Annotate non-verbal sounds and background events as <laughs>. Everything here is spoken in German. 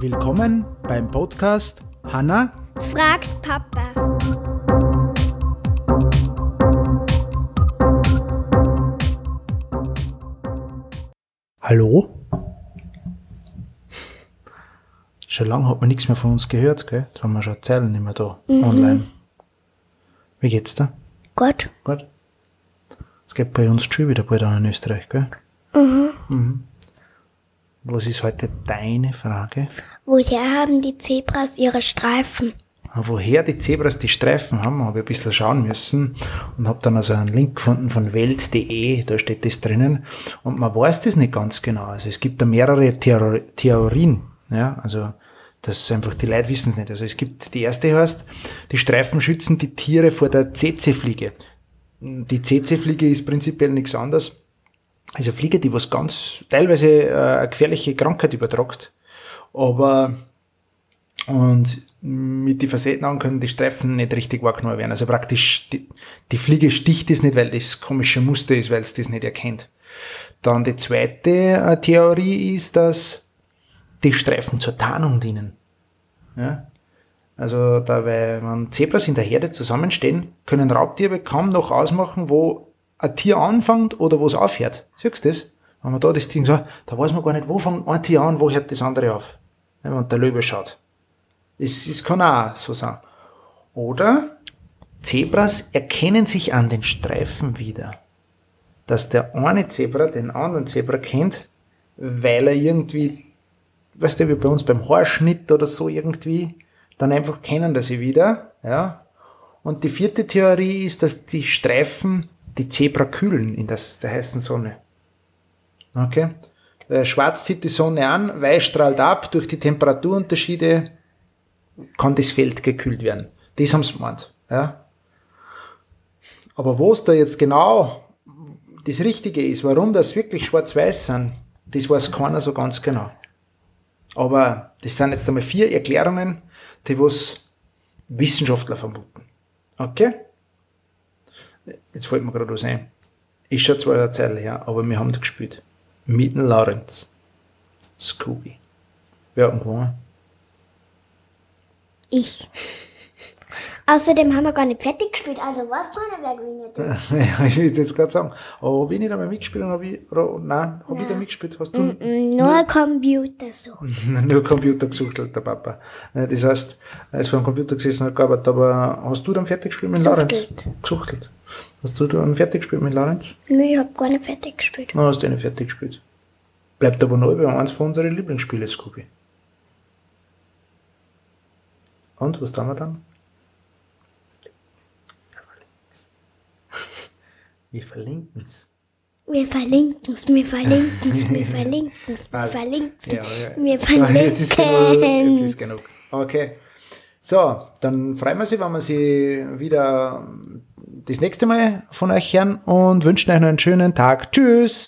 Willkommen beim Podcast Hanna fragt Papa. Hallo? Schon lange hat man nichts mehr von uns gehört, gell? Jetzt haben wir schon Zeilen nicht mehr da online. Wie geht's da? Gott, Gut. Es geht bei uns schon wieder bald an in Österreich, gell? Mhm. Was ist heute deine Frage? woher haben die Zebras ihre Streifen? Woher die Zebras die Streifen haben, habe ich ein bisschen schauen müssen und habe dann also einen Link gefunden von welt.de, da steht das drinnen und man weiß das nicht ganz genau. Also es gibt da mehrere Theor Theorien, ja, also das ist einfach, die Leute wissen es nicht. Also es gibt, die erste heißt, die Streifen schützen die Tiere vor der CC-Fliege. Die CC-Fliege ist prinzipiell nichts anderes also Fliege, die was ganz teilweise äh, eine gefährliche Krankheit übertragt. Aber und mit den Facettenaugen können die Streifen nicht richtig wahrgenommen werden. Also praktisch die, die Fliege sticht es nicht, weil das komische Muster ist, weil es das nicht erkennt. Dann die zweite äh, Theorie ist, dass die Streifen zur Tarnung dienen. Ja? Also da, weil wenn Zebras in der Herde zusammenstehen, können Raubtiere kaum noch ausmachen, wo ein Tier anfängt oder wo es aufhört. Siehst du das? Wenn man da das Ding sagt, da weiß man gar nicht, wo fängt ein Tier an, wo hört das andere auf. Wenn man der Löwe schaut. Das, das kann auch so sein. Oder Zebras erkennen sich an den Streifen wieder. Dass der eine Zebra den anderen Zebra kennt, weil er irgendwie, weißt du, wie bei uns beim Haarschnitt oder so irgendwie, dann einfach kennen das sie wieder, ja. Und die vierte Theorie ist, dass die Streifen die Zebra kühlen in das, der heißen Sonne. Okay? Äh, Schwarz zieht die Sonne an, weiß strahlt ab, durch die Temperaturunterschiede kann das Feld gekühlt werden. Das haben sie gemeint. Ja? Aber wo es da jetzt genau das Richtige ist, warum das wirklich schwarz-weiß sind, das weiß keiner so ganz genau. Aber das sind jetzt einmal vier Erklärungen, die was Wissenschaftler vermuten. Okay? Jetzt fällt mir gerade was ein. Ist schon zwar eine Zeit her, aber wir haben da gespielt. Mit dem Lawrence. Scooby. Wer hat gewonnen? Ich. Außerdem haben wir gar nicht fertig gespielt, also weiß keiner, wer gewinnen hat. <laughs> ja, ich will jetzt gerade sagen. Aber habe ich nicht einmal mitgespielt und habe ich, oder, nein, habe ich da mitgespielt? Hast du Mm, Nur Computer so. <laughs> nur Computer gesuchtelt, der Papa. Das heißt, er ist vor dem Computer gesessen und hat gearbeitet, aber hast du dann fertig gespielt mit Lorenz? Gesuchtelt. Hast du dann fertig gespielt mit Lorenz? Nö, ich hab gar nicht fertig gespielt. Na, hast du nicht fertig gespielt. Bleibt aber noch bei eins von unseren Lieblingsspielen, Scooby. Und, was tun wir dann? Wir verlinken's. Wir verlinken's, wir verlinken's, <laughs> wir verlinken's, wir verlinken's. Ja, ja. Wir So, jetzt ist genug. Jetzt verlinken's. ist genug. Okay. So, dann freuen wir uns, wenn wir Sie wieder das nächste Mal von euch hören und wünschen euch noch einen schönen Tag. Tschüss!